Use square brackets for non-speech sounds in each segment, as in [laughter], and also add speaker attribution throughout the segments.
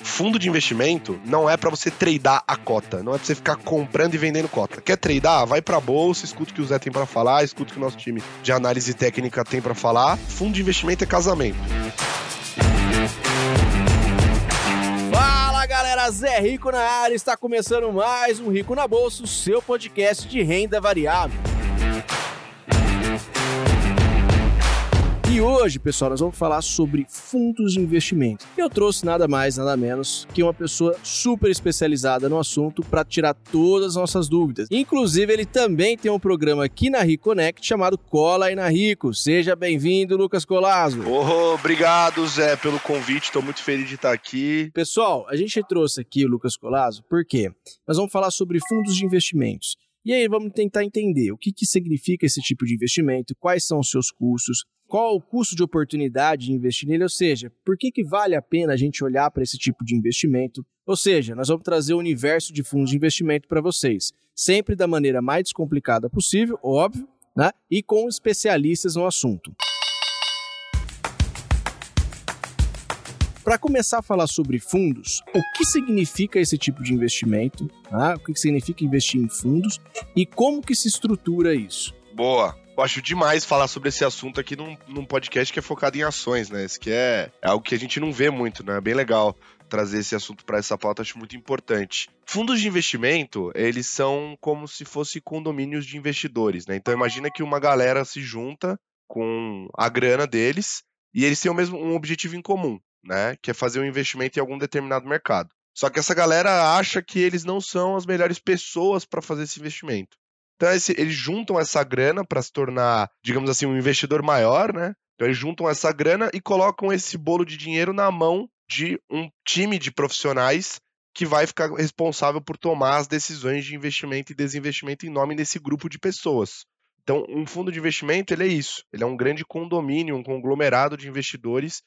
Speaker 1: fundo de investimento não é para você tradear a cota, não é pra você ficar comprando e vendendo cota. Quer tradear? Vai pra bolsa, escuta o que o Zé tem para falar, escuta o que o nosso time de análise técnica tem para falar. Fundo de investimento é casamento.
Speaker 2: Fala galera, Zé Rico na área, está começando mais um Rico na Bolsa, o seu podcast de renda variável. E hoje, pessoal, nós vamos falar sobre fundos de investimento. Eu trouxe nada mais, nada menos que uma pessoa super especializada no assunto para tirar todas as nossas dúvidas. Inclusive, ele também tem um programa aqui na Rico Connect chamado Cola aí na Rico. Seja bem-vindo, Lucas Colazo.
Speaker 1: Oh, obrigado, Zé, pelo convite. Estou muito feliz de estar aqui.
Speaker 2: Pessoal, a gente trouxe aqui o Lucas Colazo porque nós vamos falar sobre fundos de investimentos. E aí vamos tentar entender o que, que significa esse tipo de investimento, quais são os seus custos, qual o custo de oportunidade de investir nele, ou seja, por que, que vale a pena a gente olhar para esse tipo de investimento. Ou seja, nós vamos trazer o universo de fundos de investimento para vocês, sempre da maneira mais descomplicada possível, óbvio, né? e com especialistas no assunto. Para começar a falar sobre fundos, o que significa esse tipo de investimento, né? o que significa investir em fundos e como que se estrutura isso.
Speaker 1: Boa. Eu acho demais falar sobre esse assunto aqui num, num podcast que é focado em ações, né? Esse que é, é algo que a gente não vê muito, né? É bem legal trazer esse assunto para essa pauta, acho muito importante. Fundos de investimento, eles são como se fossem condomínios de investidores, né? Então imagina que uma galera se junta com a grana deles e eles têm o mesmo um objetivo em comum, né? Que é fazer um investimento em algum determinado mercado. Só que essa galera acha que eles não são as melhores pessoas para fazer esse investimento. Então esse, eles juntam essa grana para se tornar, digamos assim, um investidor maior, né? Então eles juntam essa grana e colocam esse bolo de dinheiro na mão de um time de profissionais que vai ficar responsável por tomar as decisões de investimento e desinvestimento em nome desse grupo de pessoas. Então, um fundo de investimento, ele é isso. Ele é um grande condomínio, um conglomerado de investidores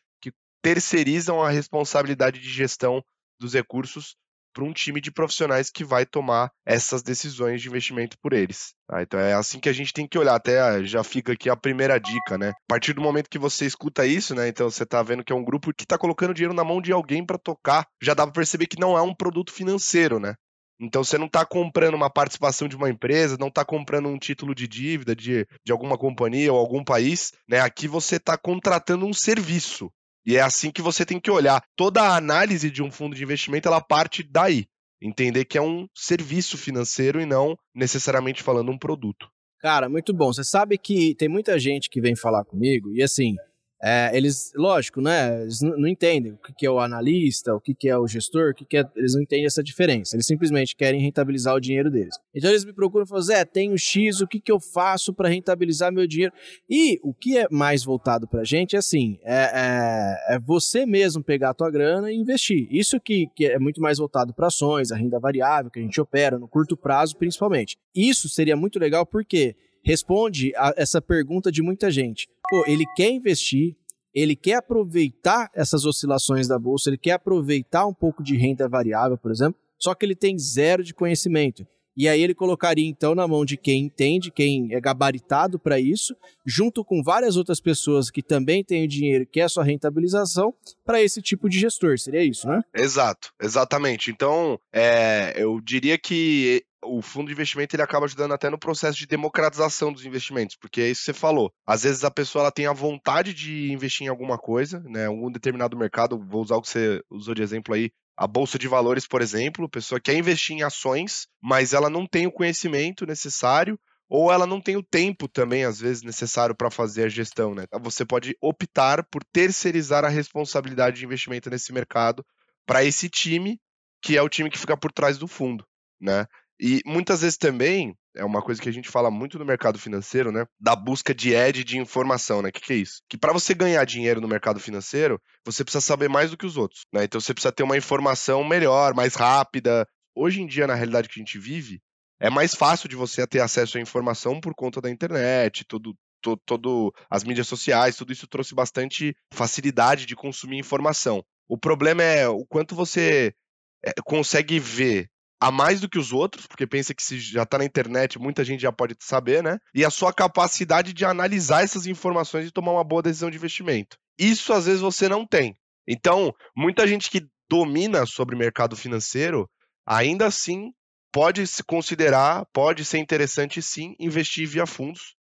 Speaker 1: terceirizam a responsabilidade de gestão dos recursos para um time de profissionais que vai tomar essas decisões de investimento por eles. Tá? Então é assim que a gente tem que olhar. Até ah, já fica aqui a primeira dica, né? A partir do momento que você escuta isso, né? Então você está vendo que é um grupo que está colocando dinheiro na mão de alguém para tocar. Já dá para perceber que não é um produto financeiro, né? Então você não está comprando uma participação de uma empresa, não está comprando um título de dívida de, de alguma companhia ou algum país, né? Aqui você está contratando um serviço. E é assim que você tem que olhar. Toda a análise de um fundo de investimento, ela parte daí. Entender que é um serviço financeiro e não necessariamente falando um produto.
Speaker 2: Cara, muito bom. Você sabe que tem muita gente que vem falar comigo e assim, é, eles, lógico, né? Eles não entendem o que é o analista, o que é o gestor, o que é. Eles não entendem essa diferença. Eles simplesmente querem rentabilizar o dinheiro deles. Então eles me procuram e falam: Zé, tenho X, o que, que eu faço para rentabilizar meu dinheiro? E o que é mais voltado para a gente é assim: é, é, é, você mesmo pegar a tua grana e investir. Isso que, que é muito mais voltado para ações, a renda variável que a gente opera no curto prazo, principalmente. Isso seria muito legal porque responde a essa pergunta de muita gente. Pô, ele quer investir, ele quer aproveitar essas oscilações da bolsa, ele quer aproveitar um pouco de renda variável, por exemplo, só que ele tem zero de conhecimento. E aí ele colocaria então na mão de quem entende, quem é gabaritado para isso, junto com várias outras pessoas que também têm o dinheiro, que é a sua rentabilização, para esse tipo de gestor. Seria isso, né?
Speaker 1: Exato, exatamente. Então, é, eu diria que o fundo de investimento ele acaba ajudando até no processo de democratização dos investimentos, porque é isso que você falou. Às vezes a pessoa ela tem a vontade de investir em alguma coisa, né, algum determinado mercado, vou usar o que você usou de exemplo aí, a bolsa de valores, por exemplo, a pessoa quer investir em ações, mas ela não tem o conhecimento necessário ou ela não tem o tempo também, às vezes, necessário para fazer a gestão, né? Você pode optar por terceirizar a responsabilidade de investimento nesse mercado para esse time, que é o time que fica por trás do fundo, né? E muitas vezes também, é uma coisa que a gente fala muito no mercado financeiro, né? Da busca de edge de informação, né? O que, que é isso? Que para você ganhar dinheiro no mercado financeiro, você precisa saber mais do que os outros, né? Então você precisa ter uma informação melhor, mais rápida. Hoje em dia, na realidade que a gente vive, é mais fácil de você ter acesso à informação por conta da internet, tudo, todo, todo as mídias sociais, tudo isso trouxe bastante facilidade de consumir informação. O problema é o quanto você é, consegue ver a mais do que os outros, porque pensa que se já está na internet, muita gente já pode saber, né? E a sua capacidade de analisar essas informações e tomar uma boa decisão de investimento. Isso às vezes você não tem. Então, muita gente que domina sobre mercado financeiro, ainda assim pode se considerar, pode ser interessante sim investir via fundos,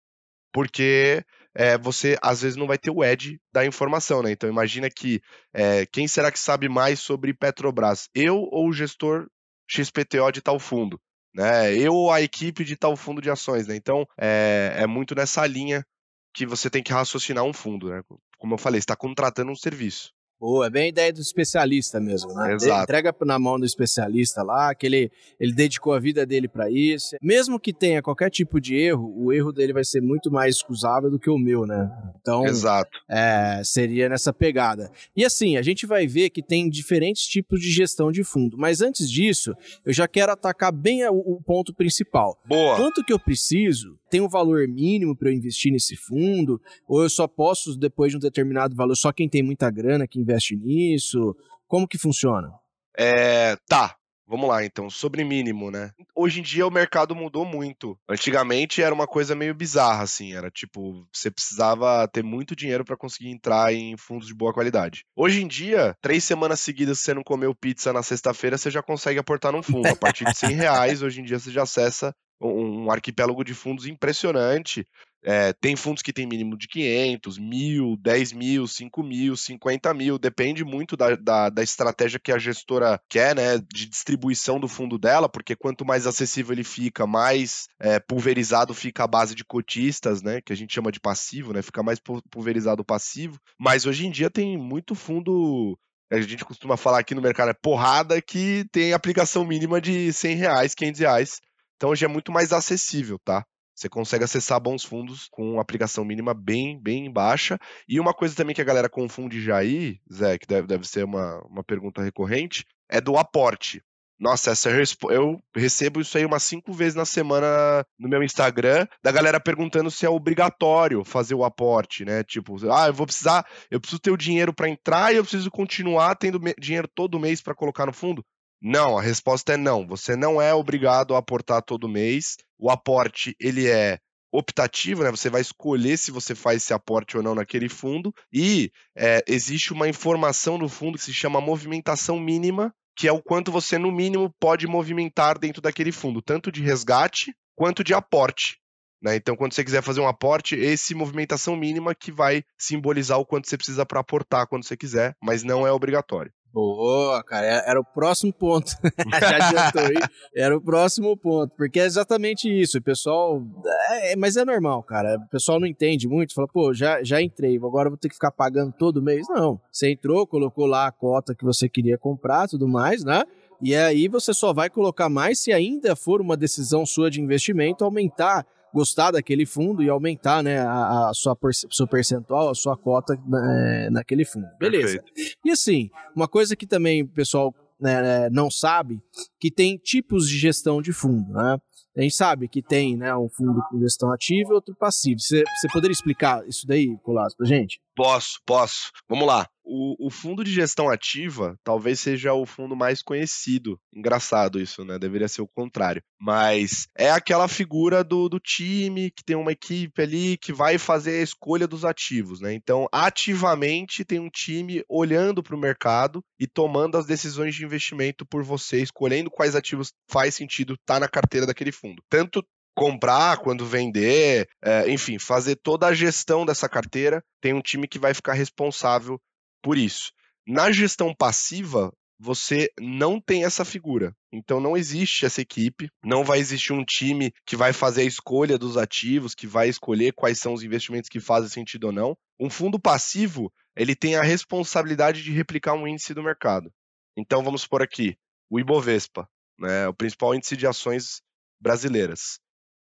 Speaker 1: porque é, você às vezes não vai ter o edge da informação, né? Então imagina que é, quem será que sabe mais sobre Petrobras? Eu ou o gestor XPTO de tal fundo? Né? Eu ou a equipe de tal fundo de ações, né? Então é, é muito nessa linha que você tem que raciocinar um fundo, né? Como eu falei, está contratando um serviço.
Speaker 2: Boa, é bem a ideia do especialista mesmo, né?
Speaker 1: Exato.
Speaker 2: Entrega na mão do especialista lá, que ele, ele dedicou a vida dele para isso. Mesmo que tenha qualquer tipo de erro, o erro dele vai ser muito mais excusável do que o meu, né? Então,
Speaker 1: Exato.
Speaker 2: É, seria nessa pegada. E assim, a gente vai ver que tem diferentes tipos de gestão de fundo. Mas antes disso, eu já quero atacar bem o, o ponto principal.
Speaker 1: Boa.
Speaker 2: Quanto que eu preciso? Tem um valor mínimo para eu investir nesse fundo? Ou eu só posso, depois de um determinado valor, só quem tem muita grana que investe nisso? Como que funciona?
Speaker 1: É, tá, Vamos lá, então, sobre mínimo, né? Hoje em dia o mercado mudou muito. Antigamente era uma coisa meio bizarra, assim, era tipo, você precisava ter muito dinheiro para conseguir entrar em fundos de boa qualidade. Hoje em dia, três semanas seguidas você não comeu pizza na sexta-feira, você já consegue aportar num fundo. A partir de 100 reais, hoje em dia você já acessa um arquipélago de fundos impressionante. É, tem fundos que tem mínimo de 500, mil, 10 mil, 5 mil, 50 mil, depende muito da, da, da, estratégia que a gestora quer, né, de distribuição do fundo dela, porque quanto mais acessível ele fica, mais é, pulverizado fica a base de cotistas, né, que a gente chama de passivo, né, fica mais pulverizado o passivo. Mas hoje em dia tem muito fundo a gente costuma falar aqui no mercado, é porrada que tem aplicação mínima de 100 reais, 500 reais. Então hoje é muito mais acessível, tá? Você consegue acessar bons fundos com uma aplicação mínima bem, bem baixa. E uma coisa também que a galera confunde já aí, Zé, que deve, deve ser uma, uma pergunta recorrente, é do aporte. Nossa, essa eu recebo isso aí umas cinco vezes na semana no meu Instagram, da galera perguntando se é obrigatório fazer o aporte, né? Tipo, ah, eu vou precisar, eu preciso ter o dinheiro para entrar e eu preciso continuar tendo dinheiro todo mês para colocar no fundo. Não, a resposta é não. Você não é obrigado a aportar todo mês. O aporte, ele é optativo, né? Você vai escolher se você faz esse aporte ou não naquele fundo. E é, existe uma informação no fundo que se chama movimentação mínima, que é o quanto você, no mínimo, pode movimentar dentro daquele fundo, tanto de resgate quanto de aporte. Né? Então, quando você quiser fazer um aporte, esse movimentação mínima que vai simbolizar o quanto você precisa para aportar quando você quiser, mas não é obrigatório.
Speaker 2: Boa, cara, é, era o próximo ponto. [laughs] Já adiantou aí. Era o próximo ponto, porque é exatamente isso. O pessoal. É, mas é normal, cara. O pessoal não entende muito. Fala, pô, já, já entrei, agora vou ter que ficar pagando todo mês. Não. Você entrou, colocou lá a cota que você queria comprar, tudo mais, né? E aí você só vai colocar mais se ainda for uma decisão sua de investimento aumentar gostar daquele fundo e aumentar né, a, a sua seu percentual, a sua cota né, naquele fundo. Beleza. Perfeito. E assim, uma coisa que também o pessoal né, não sabe, que tem tipos de gestão de fundo, né? A gente sabe que tem né, um fundo com gestão ativa e outro passivo. Você, você poderia explicar isso daí, Colasso, pra gente?
Speaker 1: Posso, posso. Vamos lá. O, o, fundo de gestão ativa talvez seja o fundo mais conhecido. Engraçado isso, né? Deveria ser o contrário. Mas é aquela figura do, do time que tem uma equipe ali que vai fazer a escolha dos ativos, né? Então, ativamente tem um time olhando para o mercado e tomando as decisões de investimento por você, escolhendo quais ativos faz sentido estar tá na carteira daquele fundo. Tanto comprar, quando vender, é, enfim, fazer toda a gestão dessa carteira. Tem um time que vai ficar responsável por isso. Na gestão passiva, você não tem essa figura. Então não existe essa equipe, não vai existir um time que vai fazer a escolha dos ativos, que vai escolher quais são os investimentos que fazem sentido ou não. Um fundo passivo, ele tem a responsabilidade de replicar um índice do mercado. Então vamos por aqui, o Ibovespa, né, o principal índice de ações brasileiras.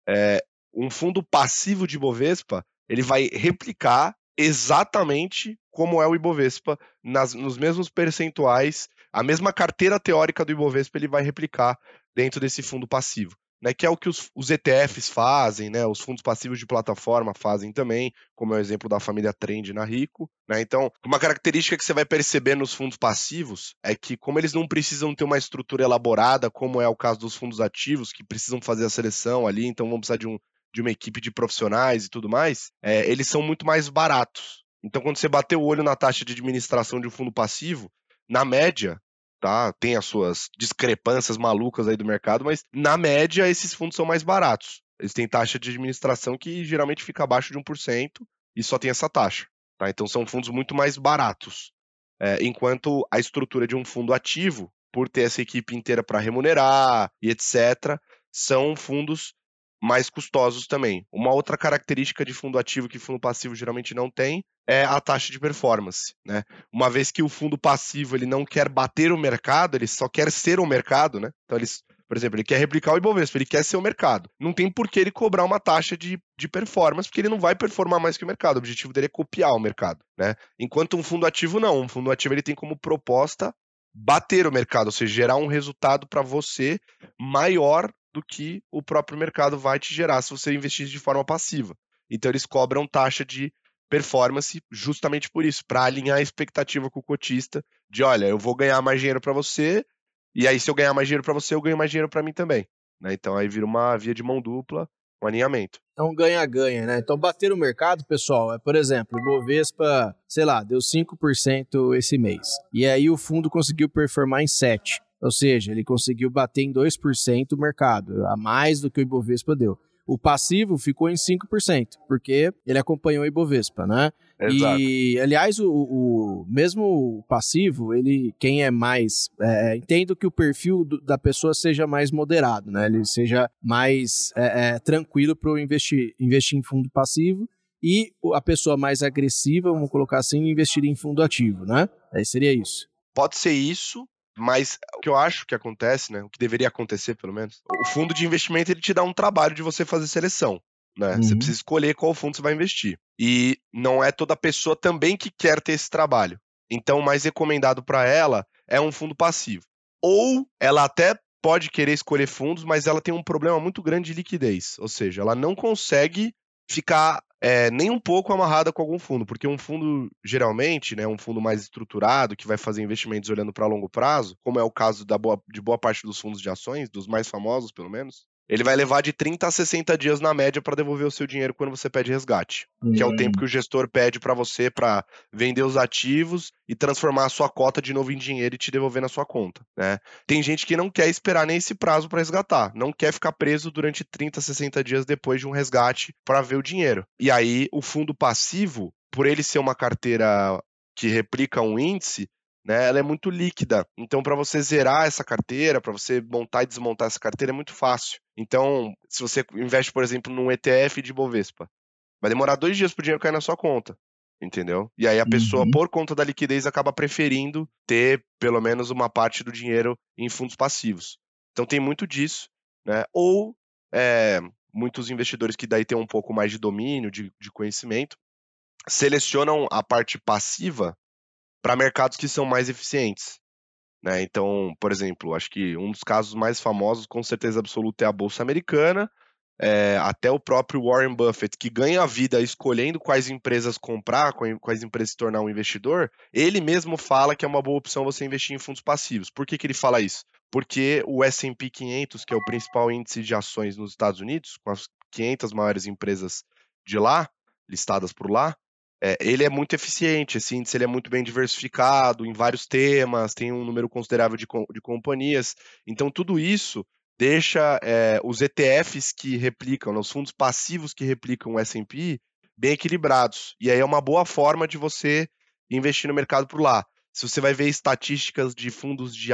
Speaker 1: É, um fundo passivo de Ibovespa, ele vai replicar exatamente como é o Ibovespa, nas, nos mesmos percentuais, a mesma carteira teórica do Ibovespa ele vai replicar dentro desse fundo passivo. Né, que é o que os, os, ETFs fazem, né, os fundos passivos de plataforma fazem também, como é o exemplo da família Trend na Rico. Né, então, uma característica que você vai perceber nos fundos passivos é que, como eles não precisam ter uma estrutura elaborada, como é o caso dos fundos ativos, que precisam fazer a seleção ali, então vão precisar de um, de uma equipe de profissionais e tudo mais, é, eles são muito mais baratos. Então, quando você bater o olho na taxa de administração de um fundo passivo, na média, tá? Tem as suas discrepâncias malucas aí do mercado, mas na média esses fundos são mais baratos. Eles têm taxa de administração que geralmente fica abaixo de 1% e só tem essa taxa. Tá? Então são fundos muito mais baratos. É, enquanto a estrutura de um fundo ativo, por ter essa equipe inteira para remunerar e etc., são fundos mais custosos também. Uma outra característica de fundo ativo que fundo passivo geralmente não tem é a taxa de performance, né? Uma vez que o fundo passivo ele não quer bater o mercado, ele só quer ser o mercado, né? Então eles por exemplo, ele quer replicar o Ibovespa, ele quer ser o mercado. Não tem por que ele cobrar uma taxa de, de performance, porque ele não vai performar mais que o mercado. O objetivo dele é copiar o mercado, né? Enquanto um fundo ativo não. Um fundo ativo ele tem como proposta bater o mercado, ou seja, gerar um resultado para você maior do que o próprio mercado vai te gerar se você investir de forma passiva. Então eles cobram taxa de performance justamente por isso, para alinhar a expectativa com o cotista de, olha, eu vou ganhar mais dinheiro para você, e aí, se eu ganhar mais dinheiro para você, eu ganho mais dinheiro para mim também. Né? Então aí vira uma via de mão dupla, um alinhamento.
Speaker 2: Então ganha-ganha, né? Então bater o mercado, pessoal, é, por exemplo, o Bovespa, sei lá, deu 5% esse mês. E aí o fundo conseguiu performar em 7%. Ou seja, ele conseguiu bater em 2% o mercado, a mais do que o Ibovespa deu. O passivo ficou em 5%, porque ele acompanhou o Ibovespa, né? Exato. E, aliás, o, o mesmo passivo, ele, quem é mais. É, entendo que o perfil do, da pessoa seja mais moderado, né? Ele seja mais é, é, tranquilo para investir, investir em fundo passivo e a pessoa mais agressiva, vamos colocar assim, investir em fundo ativo, né? Aí seria isso.
Speaker 1: Pode ser isso, mas o que eu acho que acontece, né? O que deveria acontecer, pelo menos, o fundo de investimento ele te dá um trabalho de você fazer seleção. Né? Uhum. Você precisa escolher qual fundo você vai investir. E não é toda pessoa também que quer ter esse trabalho. Então, o mais recomendado para ela é um fundo passivo. Ou ela até pode querer escolher fundos, mas ela tem um problema muito grande de liquidez. Ou seja, ela não consegue ficar é, nem um pouco amarrada com algum fundo, porque um fundo, geralmente, né, um fundo mais estruturado, que vai fazer investimentos olhando para longo prazo, como é o caso da boa, de boa parte dos fundos de ações, dos mais famosos pelo menos, ele vai levar de 30 a 60 dias na média para devolver o seu dinheiro quando você pede resgate, uhum. que é o tempo hum. que o gestor pede para você para vender os ativos e transformar a sua cota de novo em dinheiro e te devolver na sua conta, né? Tem gente que não quer esperar nem esse prazo para resgatar, não quer ficar preso durante 30, 60 dias depois de um resgate para ver o dinheiro. E aí o fundo passivo, por ele ser uma carteira que replica um índice, né, ela é muito líquida. Então, para você zerar essa carteira, para você montar e desmontar essa carteira, é muito fácil. Então, se você investe, por exemplo, num ETF de Bovespa, vai demorar dois dias para o dinheiro cair na sua conta. Entendeu? E aí a pessoa, uhum. por conta da liquidez, acaba preferindo ter pelo menos uma parte do dinheiro em fundos passivos. Então tem muito disso, né? Ou é, muitos investidores que daí têm um pouco mais de domínio, de, de conhecimento, selecionam a parte passiva para mercados que são mais eficientes. Né? Então, por exemplo, acho que um dos casos mais famosos, com certeza absoluta, é a Bolsa Americana. É, até o próprio Warren Buffett, que ganha a vida escolhendo quais empresas comprar, quais empresas se tornar um investidor, ele mesmo fala que é uma boa opção você investir em fundos passivos. Por que, que ele fala isso? Porque o S&P 500, que é o principal índice de ações nos Estados Unidos, com as 500 maiores empresas de lá, listadas por lá, é, ele é muito eficiente, esse índice ele é muito bem diversificado em vários temas, tem um número considerável de, de companhias. Então, tudo isso deixa é, os ETFs que replicam, né, os fundos passivos que replicam o S&P bem equilibrados. E aí é uma boa forma de você investir no mercado por lá. Se você vai ver estatísticas de fundos de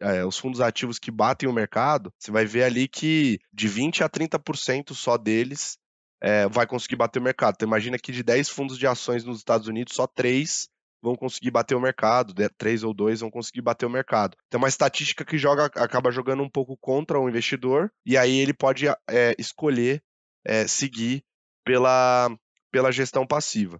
Speaker 1: é, os fundos ativos que batem o mercado, você vai ver ali que de 20 a 30% só deles é, vai conseguir bater o mercado. Então, imagina que de 10 fundos de ações nos Estados Unidos, só 3 vão conseguir bater o mercado, 3 ou 2 vão conseguir bater o mercado. Então, uma estatística que joga, acaba jogando um pouco contra o investidor, e aí ele pode é, escolher é, seguir pela, pela gestão passiva.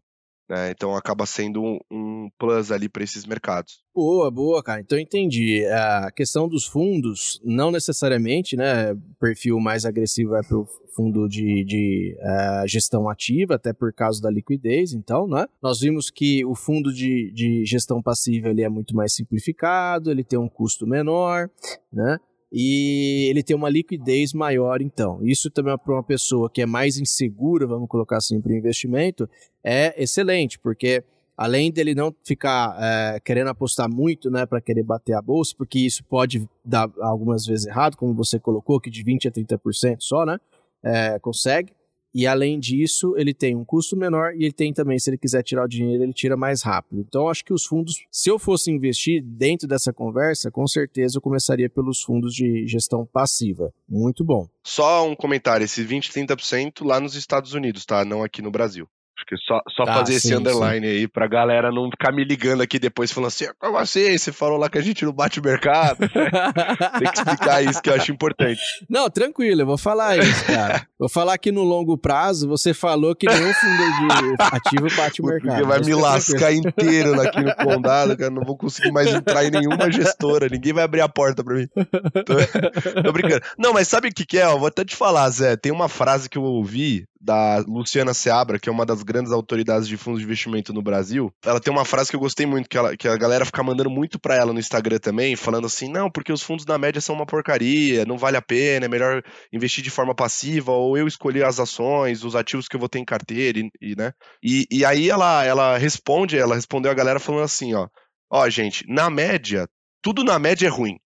Speaker 1: Né? Então acaba sendo um, um plus ali para esses mercados.
Speaker 2: Boa, boa, cara. Então entendi. A questão dos fundos, não necessariamente, né? Perfil mais agressivo vai para o fundo de, de uh, gestão ativa, até por causa da liquidez, então, né? Nós vimos que o fundo de, de gestão passiva ele é muito mais simplificado, ele tem um custo menor, né? E ele tem uma liquidez maior, então. Isso também para uma pessoa que é mais insegura, vamos colocar assim, para o investimento, é excelente, porque além dele não ficar é, querendo apostar muito, né, para querer bater a bolsa, porque isso pode dar algumas vezes errado, como você colocou, que de 20 a 30% só, né, é, consegue. E além disso, ele tem um custo menor e ele tem também, se ele quiser tirar o dinheiro, ele tira mais rápido. Então, acho que os fundos, se eu fosse investir dentro dessa conversa, com certeza eu começaria pelos fundos de gestão passiva. Muito bom.
Speaker 1: Só um comentário: esse 20, 30% lá nos Estados Unidos, tá? Não aqui no Brasil. Que só, só ah, fazer sim, esse underline sim. aí pra galera não ficar me ligando aqui depois falando assim, como assim? Você falou lá que a gente não bate mercado. [laughs] Tem que explicar isso que eu acho importante.
Speaker 2: Não, tranquilo, eu vou falar isso, cara. [laughs] vou falar que no longo prazo você falou que nenhum fundo de ativo bate o mercado. Porque
Speaker 1: vai me lascar inteiro aqui no [laughs] condado, cara. Não vou conseguir mais entrar em nenhuma gestora. Ninguém vai abrir a porta pra mim. Tô, tô brincando. Não, mas sabe o que, que é? Eu vou até te falar, Zé. Tem uma frase que eu ouvi da Luciana Seabra, que é uma das grandes autoridades de fundos de investimento no Brasil. Ela tem uma frase que eu gostei muito, que, ela, que a galera fica mandando muito pra ela no Instagram também, falando assim: não, porque os fundos na média são uma porcaria, não vale a pena, é melhor investir de forma passiva, ou eu escolher as ações, os ativos que eu vou ter em carteira, e, e né? E, e aí ela, ela responde, ela respondeu a galera falando assim: ó, ó, gente, na média, tudo na média é ruim.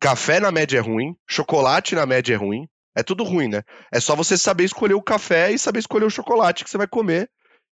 Speaker 1: Café na média é ruim, chocolate na média é ruim, é tudo ruim, né? É só você saber escolher o café e saber escolher o chocolate que você vai comer,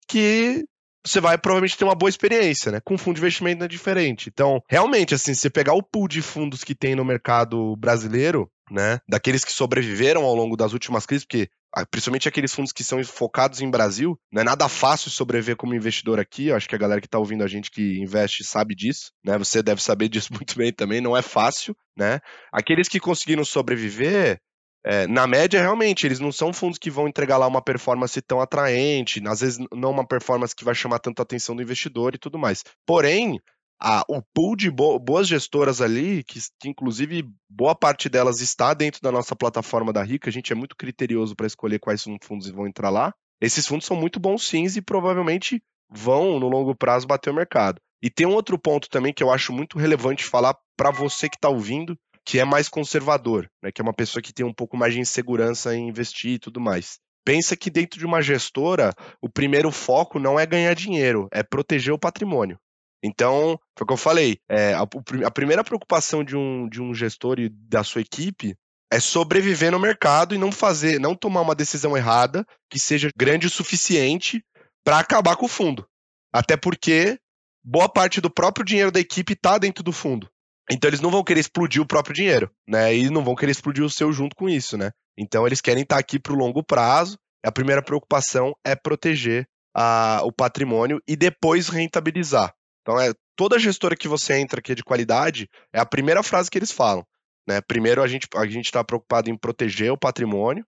Speaker 1: que você vai provavelmente ter uma boa experiência, né? Com fundo de investimento é diferente. Então, realmente, assim, se você pegar o pool de fundos que tem no mercado brasileiro, né? Daqueles que sobreviveram ao longo das últimas crises, porque ah, principalmente aqueles fundos que são focados em Brasil, não é nada fácil sobreviver como investidor aqui. Eu acho que a galera que está ouvindo a gente que investe sabe disso, né? Você deve saber [laughs] disso muito bem também, não é fácil, né? Aqueles que conseguiram sobreviver, é, na média, realmente, eles não são fundos que vão entregar lá uma performance tão atraente, às vezes não uma performance que vai chamar tanto a atenção do investidor e tudo mais. Porém, a, o pool de bo boas gestoras ali, que, que, inclusive boa parte delas está dentro da nossa plataforma da Rica, a gente é muito criterioso para escolher quais fundos vão entrar lá. Esses fundos são muito bons sim e provavelmente vão, no longo prazo, bater o mercado. E tem um outro ponto também que eu acho muito relevante falar para você que está ouvindo, que é mais conservador, né, que é uma pessoa que tem um pouco mais de insegurança em investir e tudo mais. Pensa que dentro de uma gestora, o primeiro foco não é ganhar dinheiro, é proteger o patrimônio. Então, foi o que eu falei, é, a, a, primeira preocupação de um, de um gestor e da sua equipe é sobreviver no mercado e não fazer, não tomar uma decisão errada que seja grande o suficiente para acabar com o fundo. Até porque boa parte do próprio dinheiro da equipe está dentro do fundo. Então eles não vão querer explodir o próprio dinheiro, né? E não vão querer explodir o seu junto com isso, né? Então eles querem estar aqui para o longo prazo. A primeira preocupação é proteger a, o patrimônio e depois rentabilizar. Então é toda gestora que você entra que é de qualidade é a primeira frase que eles falam. Né? Primeiro a gente a gente está preocupado em proteger o patrimônio.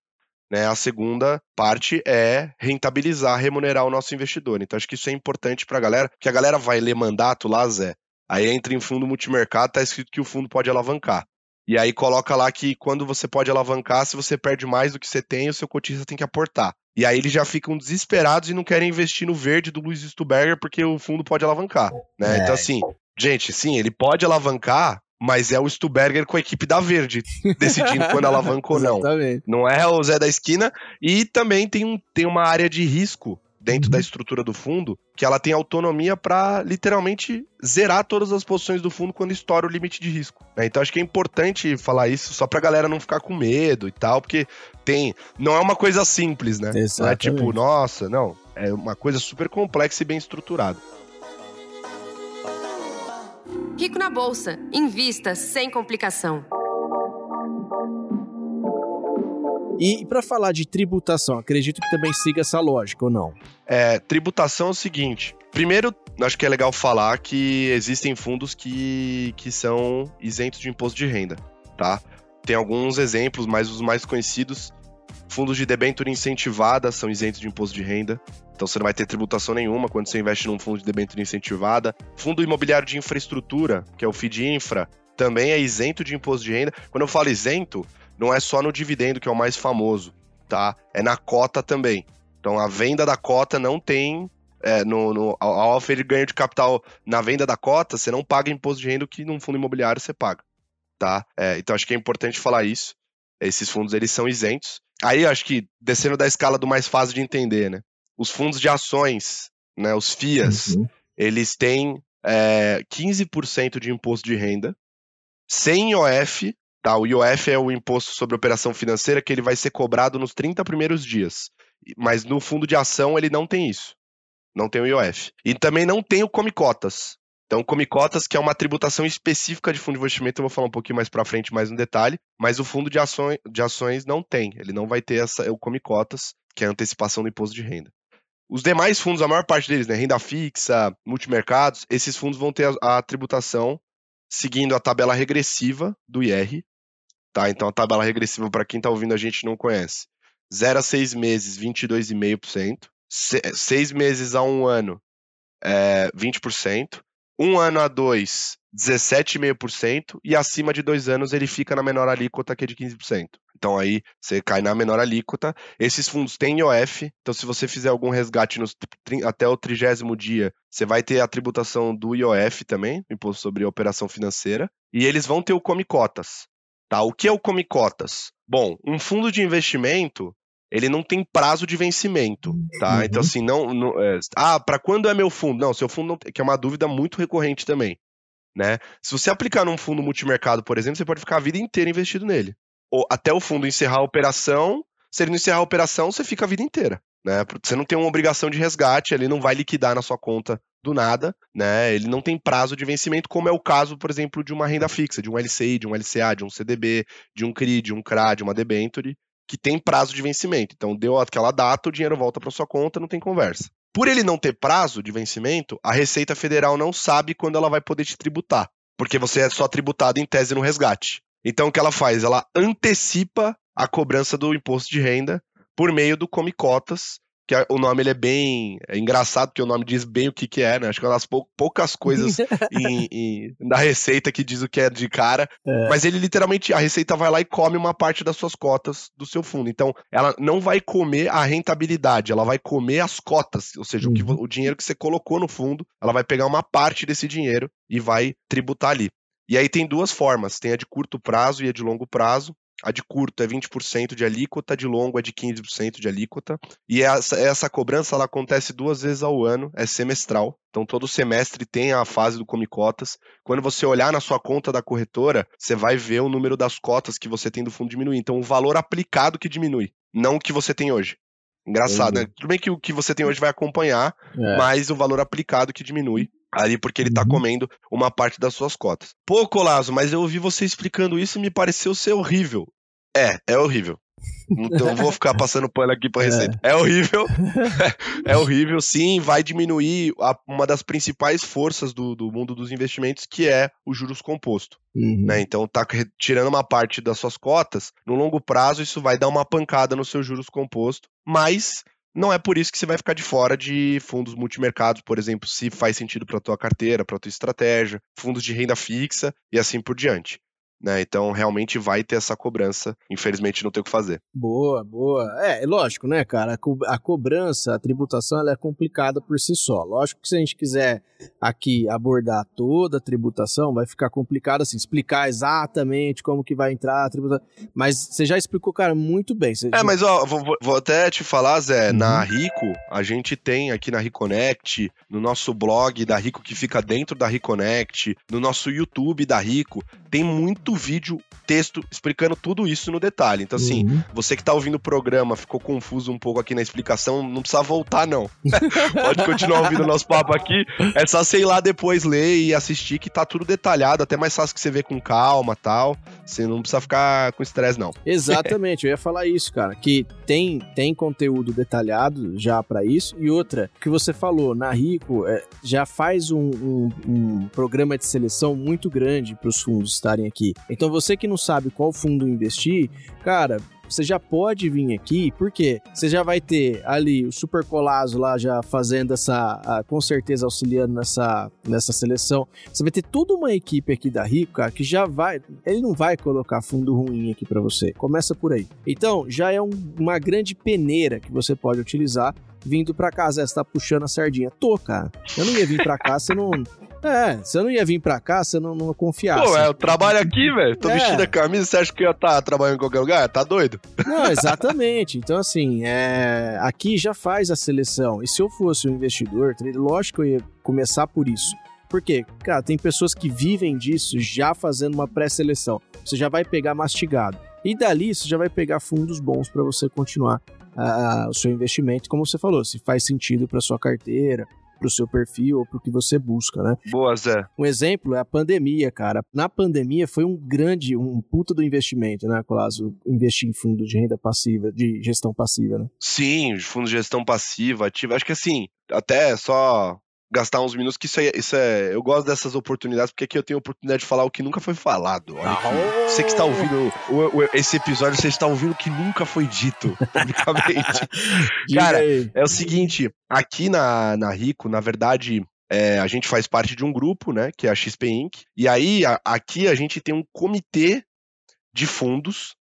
Speaker 1: Né? A segunda parte é rentabilizar, remunerar o nosso investidor. Então acho que isso é importante para a galera, que a galera vai ler mandato lá, Zé, Aí entra em fundo multimercado, tá escrito que o fundo pode alavancar. E aí coloca lá que quando você pode alavancar, se você perde mais do que você tem, o seu cotista tem que aportar. E aí eles já ficam desesperados e não querem investir no verde do Luiz Stuberger porque o fundo pode alavancar. Né? É. Então, assim, gente, sim, ele pode alavancar, mas é o Stuberger com a equipe da Verde [laughs] decidindo quando alavanca ou não. Não é o Zé da esquina. E também tem, um, tem uma área de risco dentro da uhum. estrutura do fundo, que ela tem autonomia para literalmente zerar todas as posições do fundo quando estoura o limite de risco. Né? Então acho que é importante falar isso só pra galera não ficar com medo e tal, porque tem. Não é uma coisa simples, né? Exatamente. Não é tipo, nossa, não. É uma coisa super complexa e bem estruturada.
Speaker 3: Rico na Bolsa. Invista sem complicação.
Speaker 2: E para falar de tributação, acredito que também siga essa lógica, ou não?
Speaker 1: É, tributação é o seguinte. Primeiro, acho que é legal falar que existem fundos que, que são isentos de imposto de renda, tá? Tem alguns exemplos, mas os mais conhecidos, fundos de debênture incentivada são isentos de imposto de renda. Então você não vai ter tributação nenhuma quando você investe num fundo de debênture incentivada. Fundo imobiliário de infraestrutura, que é o FIDINFRA, também é isento de imposto de renda. Quando eu falo isento, não é só no dividendo, que é o mais famoso, tá? É na cota também. Então a venda da cota não tem. É, no, no, ao oferir ganho de capital na venda da cota, você não paga imposto de renda que num fundo imobiliário você paga. Tá? É, então acho que é importante falar isso. Esses fundos eles são isentos. Aí acho que descendo da escala do mais fácil de entender, né? Os fundos de ações, né? Os FIAs, uhum. eles têm é, 15% de imposto de renda, sem IOF, tá? O IOF é o imposto sobre operação financeira que ele vai ser cobrado nos 30 primeiros dias. Mas no fundo de ação ele não tem isso. Não tem o IOF. E também não tem o Come Cotas. Então, Come Cotas, que é uma tributação específica de fundo de investimento, eu vou falar um pouquinho mais para frente, mais no detalhe, mas o fundo de ações, de ações não tem. Ele não vai ter essa, o Come Cotas, que é a antecipação do imposto de renda. Os demais fundos, a maior parte deles, né, renda fixa, multimercados, esses fundos vão ter a, a tributação seguindo a tabela regressiva do IR, tá? Então a tabela regressiva para quem está ouvindo a gente não conhece. 0 a 6 meses, 22,5%. 6 meses a 1 ano, é, 20%. 1 ano a 2, 17,5%. E acima de 2 anos ele fica na menor alíquota, que é de 15%. Então aí você cai na menor alíquota. Esses fundos têm IOF, então se você fizer algum resgate nos, até o trigésimo dia, você vai ter a tributação do IOF também, Imposto sobre Operação Financeira, e eles vão ter o Come Cotas. Tá? O que é o Come Cotas? Bom, um fundo de investimento, ele não tem prazo de vencimento, tá? Uhum. Então assim, não, não é, ah, para quando é meu fundo? Não, seu fundo não, que é uma dúvida muito recorrente também, né? Se você aplicar num fundo multimercado, por exemplo, você pode ficar a vida inteira investido nele até o fundo encerrar a operação. Se ele não encerrar a operação, você fica a vida inteira. Né? Você não tem uma obrigação de resgate, ele não vai liquidar na sua conta do nada, né? Ele não tem prazo de vencimento, como é o caso, por exemplo, de uma renda fixa, de um LCI, de um LCA, de um CDB, de um CRI, de um CRA, de uma debenture, que tem prazo de vencimento. Então, deu aquela data, o dinheiro volta para sua conta, não tem conversa. Por ele não ter prazo de vencimento, a Receita Federal não sabe quando ela vai poder te tributar, porque você é só tributado em tese no resgate. Então, o que ela faz? Ela antecipa a cobrança do imposto de renda por meio do Come Cotas, que o nome ele é bem é engraçado, porque o nome diz bem o que, que é, né? Acho que é uma das pou, poucas coisas [laughs] em, em, da receita que diz o que é de cara. É. Mas ele literalmente, a receita vai lá e come uma parte das suas cotas do seu fundo. Então, ela não vai comer a rentabilidade, ela vai comer as cotas, ou seja, uhum. o, que, uhum. o dinheiro que você colocou no fundo, ela vai pegar uma parte desse dinheiro e vai tributar ali. E aí tem duas formas, tem a de curto prazo e a de longo prazo. A de curto é 20% de alíquota, a de longo é de 15% de alíquota. E essa, essa cobrança ela acontece duas vezes ao ano, é semestral. Então todo semestre tem a fase do Come Cotas. Quando você olhar na sua conta da corretora, você vai ver o número das cotas que você tem do fundo diminuir. Então o valor aplicado que diminui, não o que você tem hoje. Engraçado, né? Tudo bem que o que você tem hoje vai acompanhar, é. mas o valor aplicado que diminui ali porque ele tá uhum. comendo uma parte das suas cotas. Pô, Colazo, mas eu ouvi você explicando isso e me pareceu ser horrível. É, é horrível. Então vou ficar [laughs] passando pano aqui pra receita. É, é horrível. [laughs] é horrível, sim. Vai diminuir a, uma das principais forças do, do mundo dos investimentos, que é o juros composto. Uhum. Né? Então tá tirando uma parte das suas cotas. No longo prazo, isso vai dar uma pancada no seu juros composto. Mas não é por isso que você vai ficar de fora de fundos multimercados, por exemplo, se faz sentido para tua carteira, para tua estratégia, fundos de renda fixa e assim por diante. Né? Então, realmente vai ter essa cobrança. Infelizmente, não tem o que fazer.
Speaker 2: Boa, boa. É, lógico, né, cara? A, co a cobrança, a tributação, ela é complicada por si só. Lógico que se a gente quiser aqui abordar toda a tributação, vai ficar complicado, assim, explicar exatamente como que vai entrar a tributação. Mas você já explicou, cara, muito bem. Você
Speaker 1: é, mas ó, vou, vou, até te falar, Zé, uhum. na Rico, a gente tem aqui na Reconnect, no nosso blog da Rico, que fica dentro da Reconnect, no nosso YouTube da Rico, tem muito vídeo, texto, explicando tudo isso no detalhe. Então, assim, uhum. você que tá ouvindo o programa, ficou confuso um pouco aqui na explicação, não precisa voltar, não. [laughs] Pode continuar ouvindo o nosso papo aqui. É só, sei lá, depois ler e assistir, que tá tudo detalhado, até mais fácil que você ver com calma tal. Você não precisa ficar com estresse, não. [laughs]
Speaker 2: Exatamente, eu ia falar isso, cara, que tem, tem conteúdo detalhado já para isso. E outra, que você falou, na Rico é, já faz um, um, um programa de seleção muito grande para os fundos estarem aqui. Então você que não sabe qual fundo investir, cara, você já pode vir aqui, porque você já vai ter ali o Super Colazo lá já fazendo essa, com certeza auxiliando nessa, nessa seleção. Você vai ter toda uma equipe aqui da Rico, cara, que já vai, ele não vai colocar fundo ruim aqui para você. Começa por aí. Então, já é um, uma grande peneira que você pode utilizar vindo para casa. Você tá puxando a sardinha. Tô, cara. Eu não ia vir para cá se não É, você não ia vir pra cá, você não, não confiasse.
Speaker 1: Pô, é, eu trabalho aqui, velho. Tô é. vestindo a camisa, você acha que eu ia estar tá trabalhando em qualquer lugar? Tá doido?
Speaker 2: Não, exatamente. Então, assim, é... aqui já faz a seleção. E se eu fosse um investidor, lógico que eu ia começar por isso. Por quê? Cara, tem pessoas que vivem disso já fazendo uma pré-seleção. Você já vai pegar mastigado. E dali você já vai pegar fundos bons para você continuar uh, o seu investimento, como você falou, se faz sentido para sua carteira, para o seu perfil ou para o que você busca, né?
Speaker 1: Boa, Zé.
Speaker 2: Um exemplo é a pandemia, cara. Na pandemia foi um grande, um puta do investimento, né, Colasso? Investir em fundo de renda passiva, de gestão passiva, né?
Speaker 1: Sim, fundo de gestão passiva, ativa. Acho que assim, até só gastar uns minutos, que isso é, isso é. Eu gosto dessas oportunidades, porque aqui eu tenho a oportunidade de falar o que nunca foi falado. Olha aqui. Você que está ouvindo o, o, esse episódio, você está ouvindo o que nunca foi dito [laughs] publicamente. [laughs] Cara, é o seguinte: aqui na, na Rico, na verdade. É, a gente faz parte de um grupo, né, que é a XP Inc. E aí, a, aqui a gente tem um comitê de fundos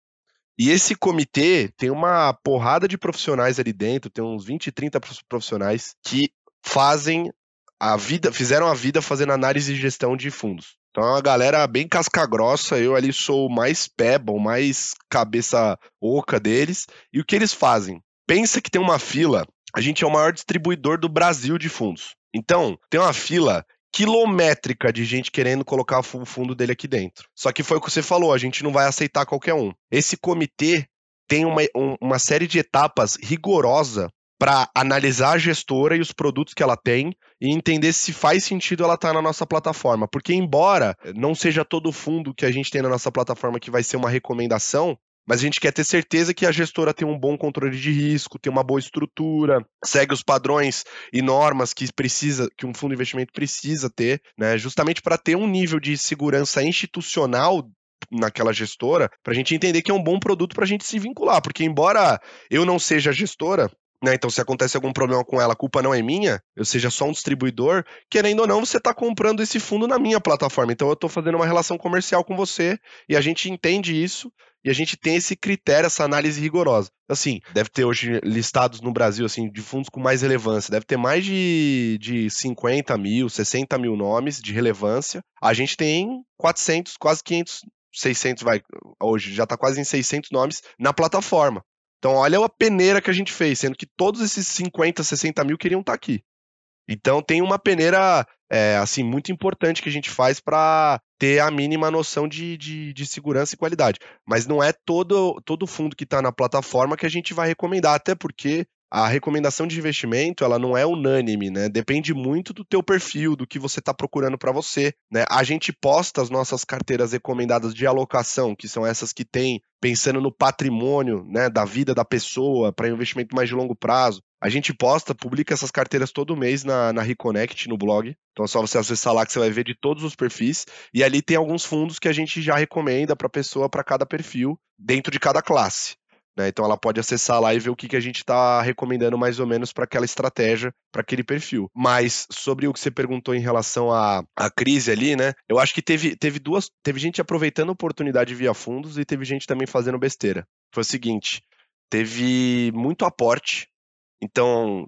Speaker 1: e esse comitê tem uma porrada de profissionais ali dentro, tem uns 20, 30 profissionais que fazem a vida, fizeram a vida fazendo análise e gestão de fundos. Então é uma galera bem casca grossa, eu ali sou o mais peba, mais cabeça oca deles. E o que eles fazem? Pensa que tem uma fila, a gente é o maior distribuidor do Brasil de fundos. Então, tem uma fila quilométrica de gente querendo colocar o fundo dele aqui dentro. Só que foi o que você falou, a gente não vai aceitar qualquer um. Esse comitê tem uma, um, uma série de etapas rigorosa para analisar a gestora e os produtos que ela tem e entender se faz sentido ela estar tá na nossa plataforma. Porque, embora não seja todo fundo que a gente tem na nossa plataforma que vai ser uma recomendação, mas a gente quer ter certeza que a gestora tem um bom controle de risco, tem uma boa estrutura, segue os padrões e normas que precisa, que um fundo de investimento precisa ter, né? Justamente para ter um nível de segurança institucional naquela gestora, para a gente entender que é um bom produto para a gente se vincular, porque embora eu não seja gestora, né? Então, se acontece algum problema com ela, a culpa não é minha, eu seja só um distribuidor, querendo ou não, você está comprando esse fundo na minha plataforma. Então, eu estou fazendo uma relação comercial com você e a gente entende isso e a gente tem esse critério, essa análise rigorosa. Assim, deve ter hoje listados no Brasil, assim, de fundos com mais relevância, deve ter mais de, de 50 mil, 60 mil nomes de relevância. A gente tem 400, quase 500 600 vai hoje já está quase em 600 nomes na plataforma. Então, olha a peneira que a gente fez, sendo que todos esses 50, 60 mil queriam estar tá aqui. Então, tem uma peneira, é, assim, muito importante que a gente faz para ter a mínima noção de, de, de, segurança e qualidade. Mas não é todo, todo fundo que está na plataforma que a gente vai recomendar, até porque a recomendação de investimento ela não é unânime, né? Depende muito do teu perfil, do que você está procurando para você, né? A gente posta as nossas carteiras recomendadas de alocação, que são essas que tem pensando no patrimônio, né, da vida da pessoa para investimento mais de longo prazo. A gente posta, publica essas carteiras todo mês na, na Reconnect, no blog. Então é só você acessar lá que você vai ver de todos os perfis. E ali tem alguns fundos que a gente já recomenda para pessoa, para cada perfil, dentro de cada classe. Né? Então ela pode acessar lá e ver o que, que a gente está recomendando mais ou menos para aquela estratégia, para aquele perfil. Mas sobre o que você perguntou em relação à, à crise ali, né? Eu acho que teve, teve duas. Teve gente aproveitando a oportunidade via fundos e teve gente também fazendo besteira. Foi o seguinte: teve muito aporte. Então,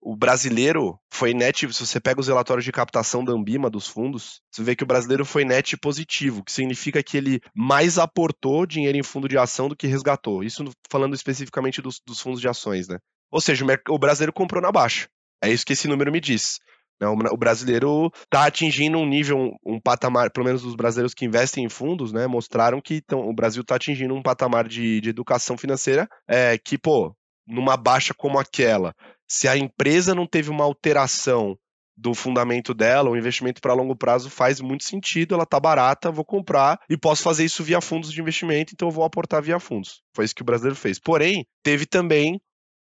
Speaker 1: o brasileiro foi net, se você pega os relatórios de captação da Ambima dos fundos, você vê que o brasileiro foi net positivo, que significa que ele mais aportou dinheiro em fundo de ação do que resgatou. Isso falando especificamente dos, dos fundos de ações, né? Ou seja, o brasileiro comprou na baixa. É isso que esse número me diz. Né? O brasileiro está atingindo um nível, um patamar, pelo menos os brasileiros que investem em fundos, né, mostraram que tão, o Brasil está atingindo um patamar de, de educação financeira é, que, pô, numa baixa como aquela, se a empresa não teve uma alteração do fundamento dela, o investimento para longo prazo faz muito sentido, ela tá barata, vou comprar e posso fazer isso via fundos de investimento, então eu vou aportar via fundos. Foi isso que o brasileiro fez. Porém, teve também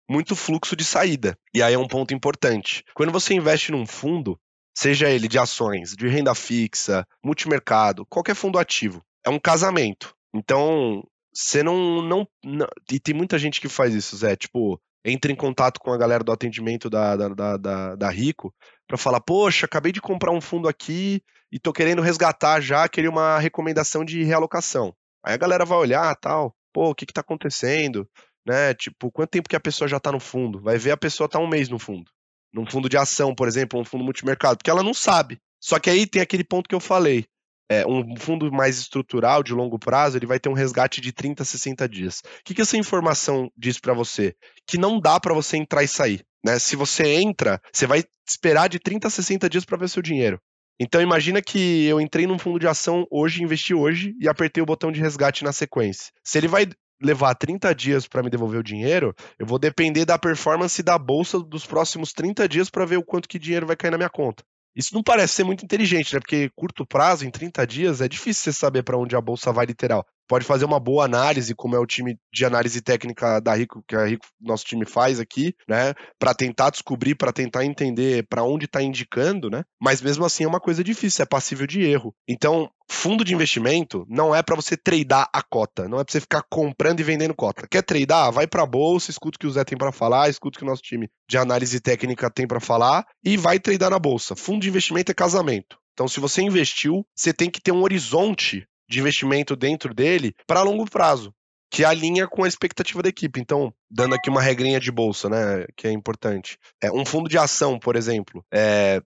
Speaker 1: muito fluxo de saída. E aí é um ponto importante. Quando você investe num fundo, seja ele de ações, de renda fixa, multimercado, qualquer fundo ativo, é um casamento. Então, você não, não, não, E tem muita gente que faz isso, Zé. Tipo, entra em contato com a galera do atendimento da, da, da, da, da Rico para falar: Poxa, acabei de comprar um fundo aqui e tô querendo resgatar já, queria uma recomendação de realocação. Aí a galera vai olhar tal, pô, o que que tá acontecendo? Né? Tipo, quanto tempo que a pessoa já tá no fundo? Vai ver a pessoa tá um mês no fundo. Num fundo de ação, por exemplo, um fundo multimercado, porque ela não sabe. Só que aí tem aquele ponto que eu falei. É, um fundo mais estrutural, de longo prazo, ele vai ter um resgate de 30 a 60 dias. O que, que essa informação diz para você? Que não dá para você entrar e sair. Né? Se você entra, você vai esperar de 30 a 60 dias para ver seu dinheiro. Então imagina que eu entrei num fundo de ação hoje, investi hoje e apertei o botão de resgate na sequência. Se ele vai levar 30 dias para me devolver o dinheiro, eu vou depender da performance da bolsa dos próximos 30 dias para ver o quanto que dinheiro vai cair na minha conta. Isso não parece ser muito inteligente, né? Porque curto prazo, em 30 dias, é difícil você saber para onde a bolsa vai literal pode fazer uma boa análise, como é o time de análise técnica da Rico, que a Rico, nosso time faz aqui, né, para tentar descobrir, para tentar entender para onde está indicando, né? Mas mesmo assim é uma coisa difícil, é passível de erro. Então, fundo de investimento não é para você tradar a cota, não é para você ficar comprando e vendendo cota. Quer tradar? Vai para a bolsa, escuta o que o Zé tem para falar, escuta o que o nosso time de análise técnica tem para falar e vai tradar na bolsa. Fundo de investimento é casamento. Então, se você investiu, você tem que ter um horizonte de investimento dentro dele para longo prazo, que alinha com a expectativa da equipe. Então, dando aqui uma regrinha de bolsa, né, que é importante. É, um fundo de ação, por exemplo, é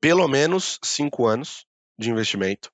Speaker 1: pelo menos cinco anos de investimento.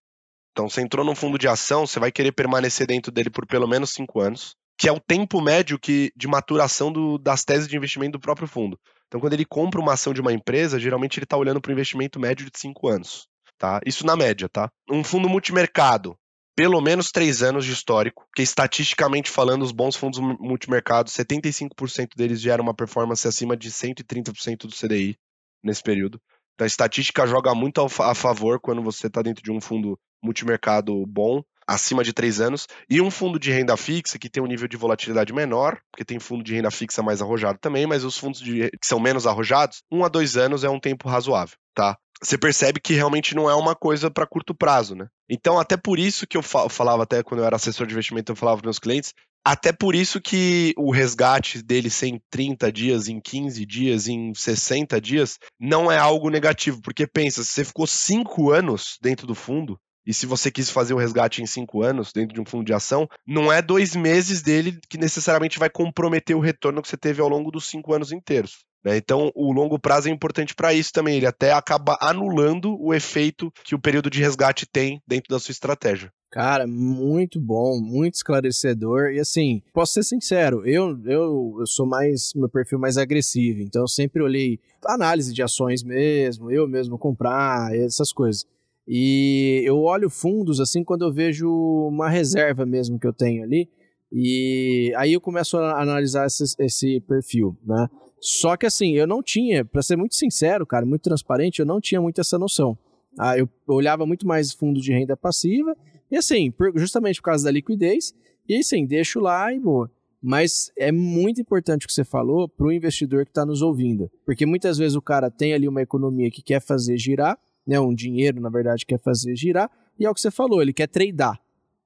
Speaker 1: Então, você entrou num fundo de ação, você vai querer permanecer dentro dele por pelo menos cinco anos, que é o tempo médio que, de maturação do, das teses de investimento do próprio fundo. Então, quando ele compra uma ação de uma empresa, geralmente ele está olhando para o investimento médio de cinco anos. Tá? Isso na média, tá? Um fundo multimercado, pelo menos três anos de histórico, que estatisticamente falando, os bons fundos multimercado, 75% deles geram uma performance acima de 130% do CDI nesse período. Então a estatística joga muito a favor quando você está dentro de um fundo multimercado bom, acima de três anos, e um fundo de renda fixa que tem um nível de volatilidade menor, porque tem fundo de renda fixa mais arrojado também, mas os fundos de, que são menos arrojados, um a dois anos é um tempo razoável, tá? Você percebe que realmente não é uma coisa para curto prazo, né? Então, até por isso que eu falava, até quando eu era assessor de investimento, eu falava para meus clientes, até por isso que o resgate dele ser em 30 dias, em 15 dias, em 60 dias, não é algo negativo. Porque pensa, se você ficou 5 anos dentro do fundo, e se você quis fazer o resgate em cinco anos dentro de um fundo de ação, não é dois meses dele que necessariamente vai comprometer o retorno que você teve ao longo dos cinco anos inteiros. Né? Então, o longo prazo é importante para isso também. Ele até acaba anulando o efeito que o período de resgate tem dentro da sua estratégia.
Speaker 2: Cara, muito bom, muito esclarecedor. E assim, posso ser sincero, eu, eu, eu sou mais, meu perfil mais agressivo, então eu sempre olhei análise de ações mesmo, eu mesmo comprar, essas coisas. E eu olho fundos assim quando eu vejo uma reserva mesmo que eu tenho ali. E aí eu começo a analisar esse, esse perfil, né? Só que assim, eu não tinha, para ser muito sincero, cara, muito transparente, eu não tinha muito essa noção. Ah, eu olhava muito mais fundo de renda passiva, e assim, justamente por causa da liquidez, e assim, deixo lá e boa. Mas é muito importante o que você falou para o investidor que está nos ouvindo. Porque muitas vezes o cara tem ali uma economia que quer fazer girar, né, um dinheiro, na verdade, quer fazer girar, e é o que você falou, ele quer tradar.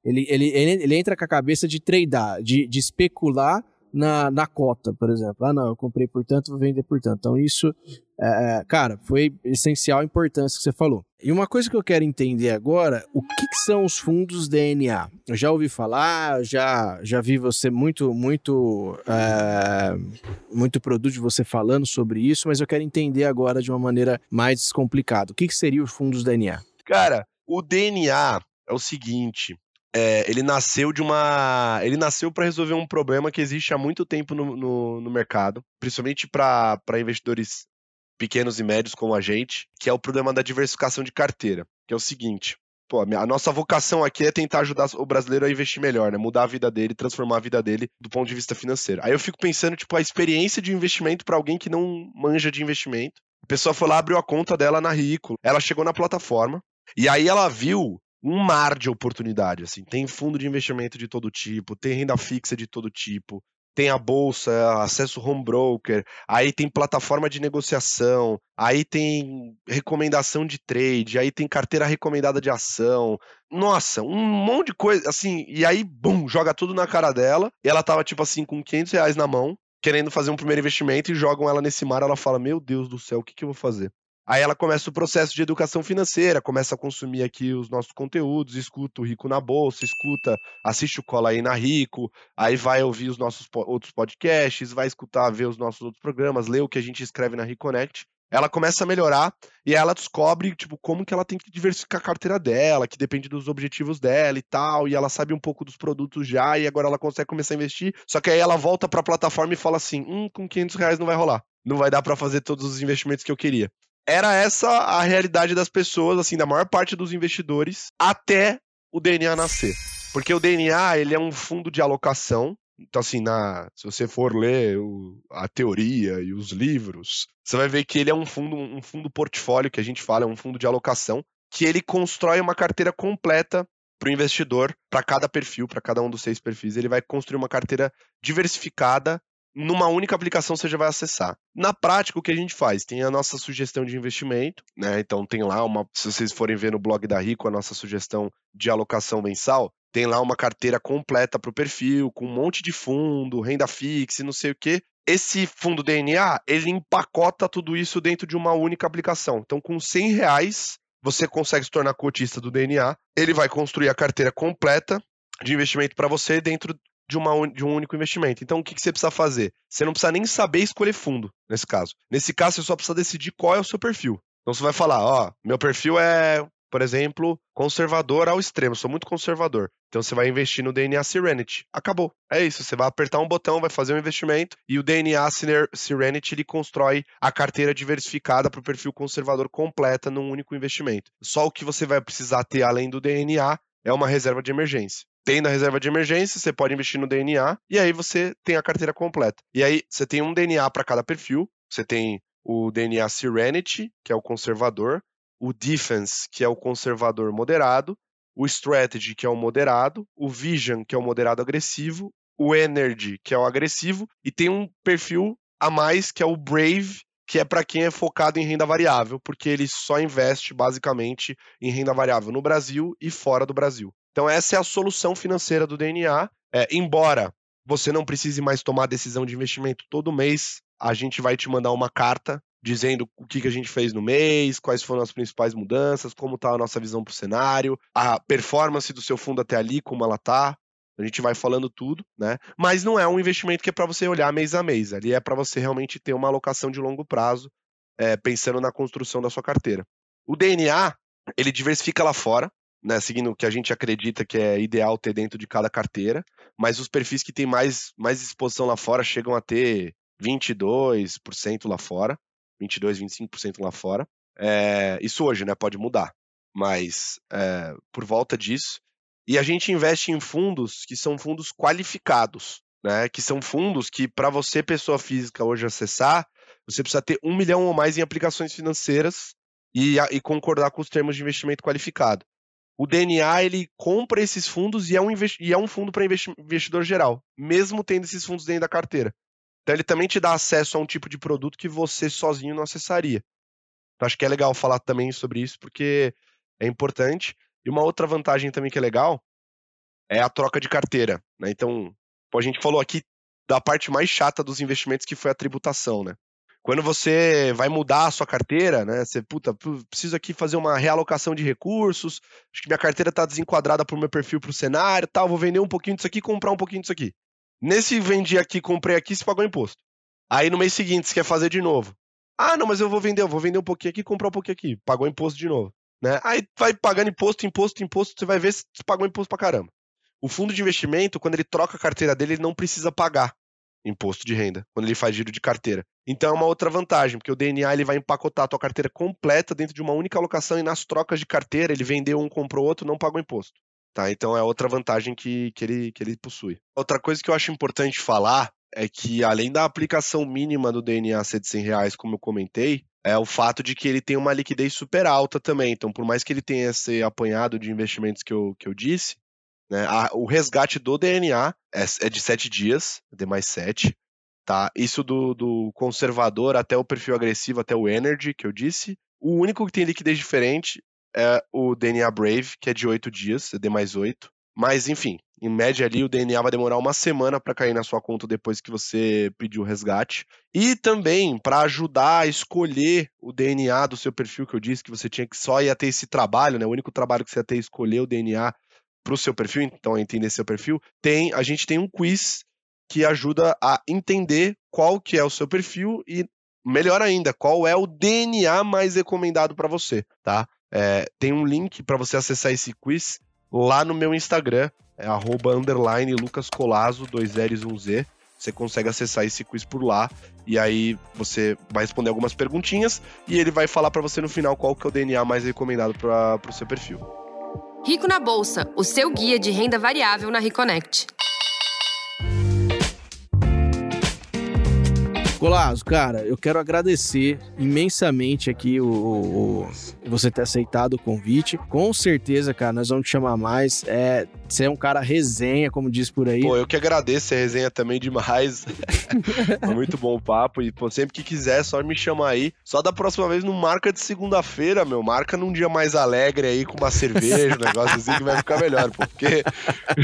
Speaker 2: Ele, ele, ele, ele entra com a cabeça de tradar, de, de especular na, na cota, por exemplo. Ah, não, eu comprei por tanto, vou vender por tanto. Então, isso, é, é, cara, foi essencial a importância que você falou. E uma coisa que eu quero entender agora, o que, que, são os fundos DNA? Eu já ouvi falar, já, já vi você muito, muito, é, muito produto de você falando sobre isso, mas eu quero entender agora de uma maneira mais descomplicada. O que, que seriam os fundos DNA?
Speaker 1: Cara, o DNA é o seguinte, é, ele nasceu de uma. Ele nasceu para resolver um problema que existe há muito tempo no, no, no mercado, principalmente para investidores pequenos e médios como a gente, que é o problema da diversificação de carteira. Que é o seguinte: pô, a nossa vocação aqui é tentar ajudar o brasileiro a investir melhor, né? Mudar a vida dele, transformar a vida dele do ponto de vista financeiro. Aí eu fico pensando, tipo, a experiência de investimento para alguém que não manja de investimento. A pessoa foi lá, abriu a conta dela na Rico, ela chegou na plataforma, e aí ela viu um mar de oportunidade, assim. Tem fundo de investimento de todo tipo, tem renda fixa de todo tipo, tem a bolsa, acesso home broker, aí tem plataforma de negociação, aí tem recomendação de trade, aí tem carteira recomendada de ação. Nossa, um monte de coisa, assim, e aí, bum, joga tudo na cara dela. E ela tava, tipo assim, com 500 reais na mão, querendo fazer um primeiro investimento e jogam ela nesse mar. Ela fala: Meu Deus do céu, o que, que eu vou fazer? Aí ela começa o processo de educação financeira, começa a consumir aqui os nossos conteúdos, escuta o Rico na Bolsa, escuta, assiste o Cola aí na Rico, aí vai ouvir os nossos outros podcasts, vai escutar, ver os nossos outros programas, ler o que a gente escreve na Reconnect. ela começa a melhorar e ela descobre, tipo, como que ela tem que diversificar a carteira dela, que depende dos objetivos dela e tal, e ela sabe um pouco dos produtos já, e agora ela consegue começar a investir, só que aí ela volta para a plataforma e fala assim, hum, com 500 reais não vai rolar, não vai dar para fazer todos os investimentos que eu queria. Era essa a realidade das pessoas, assim, da maior parte dos investidores, até o DNA nascer. Porque o DNA, ele é um fundo de alocação então, assim, na, se você for ler o, a teoria e os livros, você vai ver que ele é um fundo, um fundo portfólio que a gente fala, é um fundo de alocação, que ele constrói uma carteira completa para o investidor, para cada perfil, para cada um dos seis perfis. Ele vai construir uma carteira diversificada numa única aplicação você já vai acessar. Na prática, o que a gente faz? Tem a nossa sugestão de investimento, né? Então tem lá uma. Se vocês forem ver no blog da Rico, a nossa sugestão de alocação mensal, tem lá uma carteira completa para o perfil, com um monte de fundo, renda fixa e não sei o quê. Esse fundo DNA, ele empacota tudo isso dentro de uma única aplicação. Então, com 100 reais, você consegue se tornar cotista do DNA. Ele vai construir a carteira completa de investimento para você dentro de, uma, de um único investimento. Então, o que, que você precisa fazer? Você não precisa nem saber escolher fundo, nesse caso. Nesse caso, você só precisa decidir qual é o seu perfil. Então, você vai falar, ó, meu perfil é por exemplo, conservador ao extremo, sou muito conservador. Então você vai investir no DNA Serenity. Acabou. É isso, você vai apertar um botão, vai fazer um investimento e o DNA Serenity ele constrói a carteira diversificada para o perfil conservador completa num único investimento. Só o que você vai precisar ter além do DNA é uma reserva de emergência. Tendo a reserva de emergência, você pode investir no DNA e aí você tem a carteira completa. E aí você tem um DNA para cada perfil. Você tem o DNA Serenity, que é o conservador, o defense, que é o conservador moderado, o strategy, que é o moderado, o vision, que é o moderado agressivo, o energy, que é o agressivo, e tem um perfil a mais que é o brave, que é para quem é focado em renda variável, porque ele só investe basicamente em renda variável no Brasil e fora do Brasil. Então essa é a solução financeira do DNA. É, embora você não precise mais tomar decisão de investimento todo mês, a gente vai te mandar uma carta dizendo o que, que a gente fez no mês, quais foram as principais mudanças, como está a nossa visão para o cenário, a performance do seu fundo até ali, como ela está. A gente vai falando tudo, né? Mas não é um investimento que é para você olhar mês a mês. Ali é para você realmente ter uma alocação de longo prazo, é, pensando na construção da sua carteira. O DNA, ele diversifica lá fora, né, seguindo o que a gente acredita que é ideal ter dentro de cada carteira, mas os perfis que têm mais, mais exposição lá fora chegam a ter 22% lá fora. 22, 25% lá fora. É, isso hoje, né? Pode mudar. Mas é, por volta disso. E a gente investe em fundos que são fundos qualificados, né? Que são fundos que, para você, pessoa física, hoje acessar, você precisa ter um milhão ou mais em aplicações financeiras e, e concordar com os termos de investimento qualificado. O DNA ele compra esses fundos e é um, e é um fundo para investidor geral, mesmo tendo esses fundos dentro da carteira. Então ele também te dá acesso a um tipo de produto que você sozinho não acessaria. Então acho que é legal falar também sobre isso, porque é importante. E uma outra vantagem também que é legal é a troca de carteira. Né? Então, a gente falou aqui da parte mais chata dos investimentos, que foi a tributação, né? Quando você vai mudar a sua carteira, né? Você, puta, preciso aqui fazer uma realocação de recursos, acho que minha carteira está desenquadrada para o meu perfil, para o cenário, tal, vou vender um pouquinho disso aqui comprar um pouquinho disso aqui. Nesse vendi aqui, comprei aqui, você pagou imposto. Aí no mês seguinte, você quer fazer de novo. Ah, não, mas eu vou vender, eu vou vender um pouquinho aqui, comprar um pouquinho aqui. Pagou imposto de novo. Né? Aí vai pagando imposto, imposto, imposto, você vai ver se pagou imposto pra caramba. O fundo de investimento, quando ele troca a carteira dele, ele não precisa pagar imposto de renda, quando ele faz giro de carteira. Então é uma outra vantagem, porque o DNA ele vai empacotar a tua carteira completa dentro de uma única alocação e nas trocas de carteira, ele vendeu um, comprou outro, não pagou imposto. Tá? Então é outra vantagem que, que, ele, que ele possui. Outra coisa que eu acho importante falar é que, além da aplicação mínima do DNA ser de 100 reais, como eu comentei, é o fato de que ele tem uma liquidez super alta também. Então, por mais que ele tenha esse apanhado de investimentos que eu, que eu disse, né, a, o resgate do DNA é, é de 7 dias, D mais 7. Tá? Isso do, do conservador até o perfil agressivo, até o Energy, que eu disse. O único que tem liquidez diferente é o DNA Brave, que é de 8 dias, D mais 8. Mas, enfim, em média ali, o DNA vai demorar uma semana para cair na sua conta depois que você pediu o resgate. E também para ajudar a escolher o DNA do seu perfil, que eu disse que você tinha que só ia ter esse trabalho, né? O único trabalho que você ia ter é escolher o DNA para o seu perfil, então entender seu perfil. Tem, a gente tem um quiz que ajuda a entender qual que é o seu perfil e melhor ainda, qual é o DNA mais recomendado para você, tá? É, tem um link para você acessar esse quiz lá no meu Instagram, é arroba underline Lucas Colazo, 2 L's 1 Z. Você consegue acessar esse quiz por lá e aí você vai responder algumas perguntinhas e ele vai falar para você no final qual que é o DNA mais recomendado para o seu perfil.
Speaker 3: Rico na Bolsa, o seu guia de renda variável na Reconnect.
Speaker 2: Colasso, cara, eu quero agradecer imensamente aqui o, o, o, você ter aceitado o convite. Com certeza, cara, nós vamos te chamar mais. É, você é um cara resenha, como diz por aí.
Speaker 1: Pô, eu que agradeço a resenha também demais. [laughs] muito bom o papo. E, pô, sempre que quiser, só me chamar aí. Só da próxima vez não marca de segunda-feira, meu. Marca num dia mais alegre aí, com uma cerveja, um negócio assim que vai ficar melhor. Porque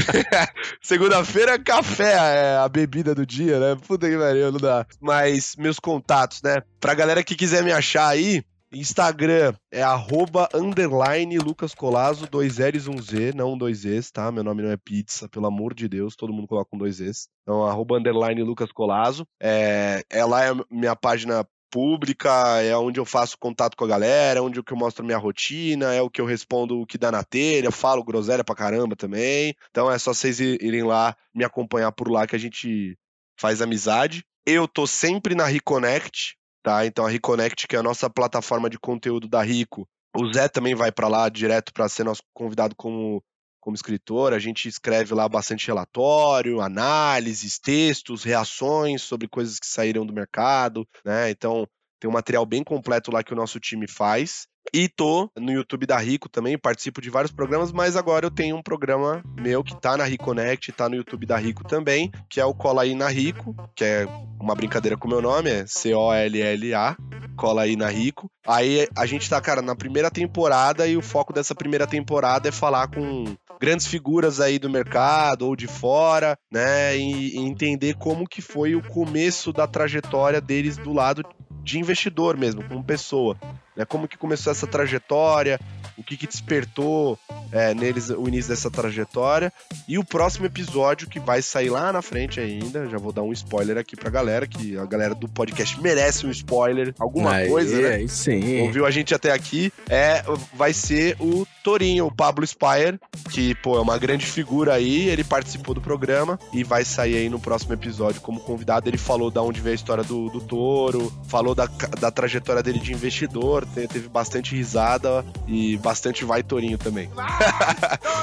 Speaker 1: [laughs] segunda-feira é café, é a bebida do dia, né? Puta que pariu, não dá. Mas meus contatos, né? Pra galera que quiser me achar aí, Instagram é arroba underline Lucas Colazo, dois L's, um Z, não dois Z's, tá? Meu nome não é pizza, pelo amor de Deus, todo mundo coloca um dois Z's. Então, arroba underline Lucas Colazo. É, é lá é minha página pública, é onde eu faço contato com a galera, onde eu mostro minha rotina, é o que eu respondo o que dá na telha, falo groselha pra caramba também. Então é só vocês irem lá me acompanhar por lá que a gente faz amizade. Eu tô sempre na Reconnect, tá? Então a Reconnect, que é a nossa plataforma de conteúdo da Rico, o Zé também vai para lá direto para ser nosso convidado como, como escritor. A gente escreve lá bastante relatório, análises, textos, reações sobre coisas que saíram do mercado, né? Então tem um material bem completo lá que o nosso time faz. E tô no YouTube da Rico também, participo de vários programas, mas agora eu tenho um programa meu que tá na Reconnect, tá no YouTube da Rico também, que é o Cola aí na Rico, que é uma brincadeira com o meu nome, é C-O-L-L-A, Cola aí na Rico. Aí a gente tá, cara, na primeira temporada e o foco dessa primeira temporada é falar com grandes figuras aí do mercado ou de fora, né, e, e entender como que foi o começo da trajetória deles do lado de investidor mesmo, como pessoa. Né? Como que começou essa trajetória, o que, que despertou é, neles o início dessa trajetória. E o próximo episódio, que vai sair lá na frente ainda, já vou dar um spoiler aqui pra galera, que a galera do podcast merece um spoiler, alguma
Speaker 2: aí,
Speaker 1: coisa, né?
Speaker 2: Aí sim.
Speaker 1: Ouviu a gente até aqui, é, vai ser o Torinho, o Pablo Spire, que, pô, é uma grande figura aí, ele participou do programa e vai sair aí no próximo episódio como convidado. Ele falou da onde veio a história do, do touro, falou da, da trajetória dele de investidor, teve bastante risada e bastante vai Torinho também.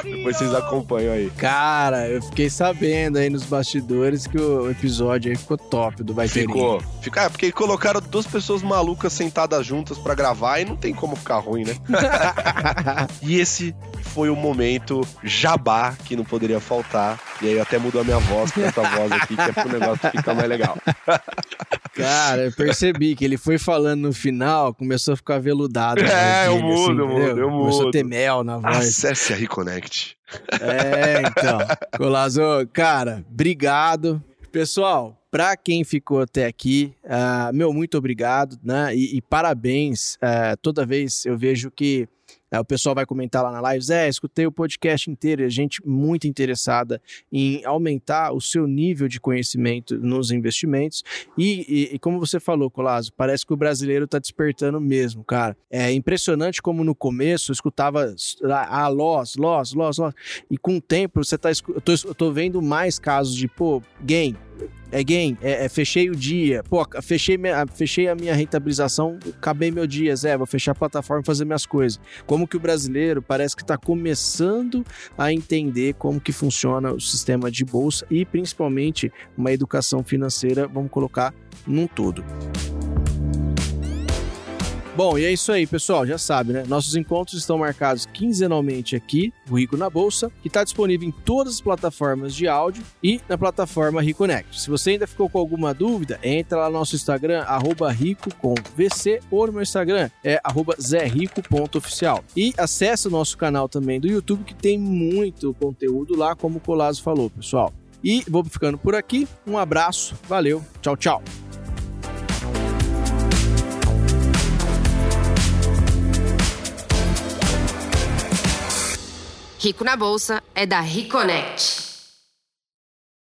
Speaker 1: Depois [laughs] vocês acompanham aí.
Speaker 2: Cara, eu fiquei sabendo aí nos bastidores que o episódio aí ficou top do Vai
Speaker 1: Ficou. Fica, é, porque colocaram duas pessoas malucas sentadas juntas para gravar e não tem como ficar ruim, né? [laughs] e esse foi o momento jabá que não poderia faltar. E aí eu até mudou a minha voz com essa voz aqui, que é pro negócio ficar mais legal. [laughs]
Speaker 2: Cara, eu percebi que ele foi falando no final, começou a ficar veludado.
Speaker 1: É, eu mudo, assim, eu mudo, eu mudo.
Speaker 2: Começou a ter mel na voz.
Speaker 1: Acesse a Reconnect.
Speaker 2: É, então. [laughs] Colazo, cara, obrigado. Pessoal, para quem ficou até aqui, uh, meu, muito obrigado, né? E, e parabéns. Uh, toda vez eu vejo que o pessoal vai comentar lá na live, Zé, escutei o podcast inteiro, e gente muito interessada em aumentar o seu nível de conhecimento nos investimentos. E, e, e como você falou, Colazo, parece que o brasileiro está despertando mesmo, cara. É impressionante como no começo eu escutava ah, loss, loss, loss, loss. E com o tempo você tá. Eu tô, eu tô vendo mais casos de, pô, gain, é gain, é, é, fechei o dia, pô, fechei, minha, fechei a minha rentabilização, acabei meu dia, Zé, vou fechar a plataforma e fazer minhas coisas. Como que o brasileiro parece que está começando a entender como que funciona o sistema de bolsa e principalmente uma educação financeira, vamos colocar num todo. Bom, e é isso aí, pessoal. Já sabe, né? Nossos encontros estão marcados quinzenalmente aqui, o Rico na Bolsa, que está disponível em todas as plataformas de áudio e na plataforma Reconnect. Se você ainda ficou com alguma dúvida, entra lá no nosso Instagram, rico com VC, ou no meu Instagram, é zerrico.oficial. E acesse o nosso canal também do YouTube, que tem muito conteúdo lá, como o Colazo falou, pessoal. E vou ficando por aqui. Um abraço, valeu, tchau, tchau.
Speaker 3: Rico na Bolsa é da Reconnect.